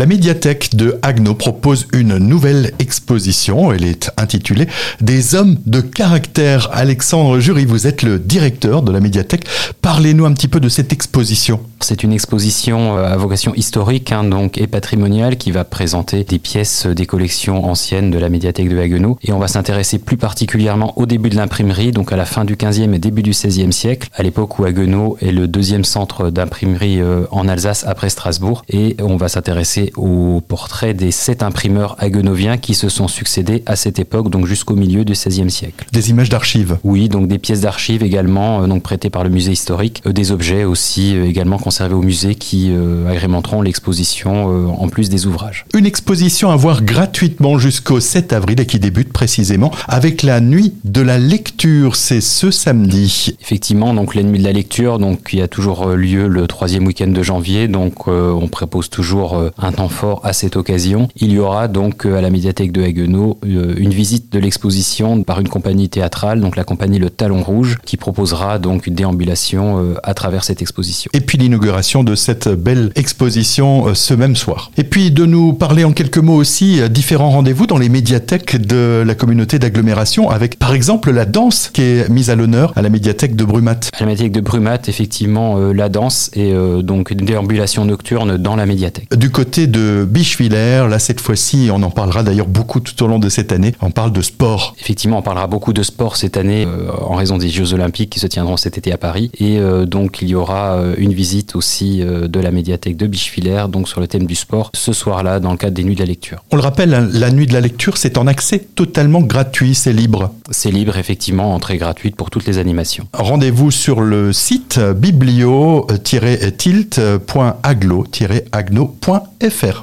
La médiathèque de Agno propose une nouvelle exposition. Elle est intitulée Des hommes de caractère. Alexandre Jury, vous êtes le directeur de la médiathèque. Parlez-nous un petit peu de cette exposition. C'est une exposition euh, à vocation historique hein, et patrimoniale qui va présenter des pièces des collections anciennes de la médiathèque de Haguenau. Et on va s'intéresser plus particulièrement au début de l'imprimerie, donc à la fin du 15e et début du 16e siècle, à l'époque où Haguenau est le deuxième centre d'imprimerie euh, en Alsace après Strasbourg. Et on va s'intéresser au portrait des sept imprimeurs haguenoviens qui se sont succédés à cette époque, donc jusqu'au milieu du XVIe siècle. Des images d'archives Oui, donc des pièces d'archives également, euh, donc prêtées par le musée historique, euh, des objets aussi euh, également conservés au musée qui agrémenteront l'exposition en plus des ouvrages. Une exposition à voir gratuitement jusqu'au 7 avril et qui débute précisément avec la nuit de la lecture, c'est ce samedi. Effectivement, donc la nuit de la lecture, donc il y a toujours lieu le troisième week-end de janvier, donc on propose toujours un fort à cette occasion. Il y aura donc euh, à la médiathèque de Haguenau euh, une visite de l'exposition par une compagnie théâtrale, donc la compagnie Le Talon Rouge, qui proposera donc une déambulation euh, à travers cette exposition. Et puis l'inauguration de cette belle exposition ce même soir. Et puis de nous parler en quelques mots aussi différents rendez-vous dans les médiathèques de la communauté d'agglomération avec par exemple la danse qui est mise à l'honneur à la médiathèque de Brumat. À la médiathèque de Brumat, effectivement, la danse et donc une déambulation nocturne dans la médiathèque. Du côté de Bichevillers. Là, cette fois-ci, on en parlera d'ailleurs beaucoup tout au long de cette année. On parle de sport. Effectivement, on parlera beaucoup de sport cette année euh, en raison des Jeux Olympiques qui se tiendront cet été à Paris. Et euh, donc, il y aura euh, une visite aussi de la médiathèque de Bichevillers, donc sur le thème du sport, ce soir-là, dans le cadre des Nuits de la Lecture. On le rappelle, hein, la Nuit de la Lecture, c'est en accès totalement gratuit, c'est libre. C'est libre, effectivement, entrée gratuite pour toutes les animations. Rendez-vous sur le site biblio-tilt.aglo-agno.fr faire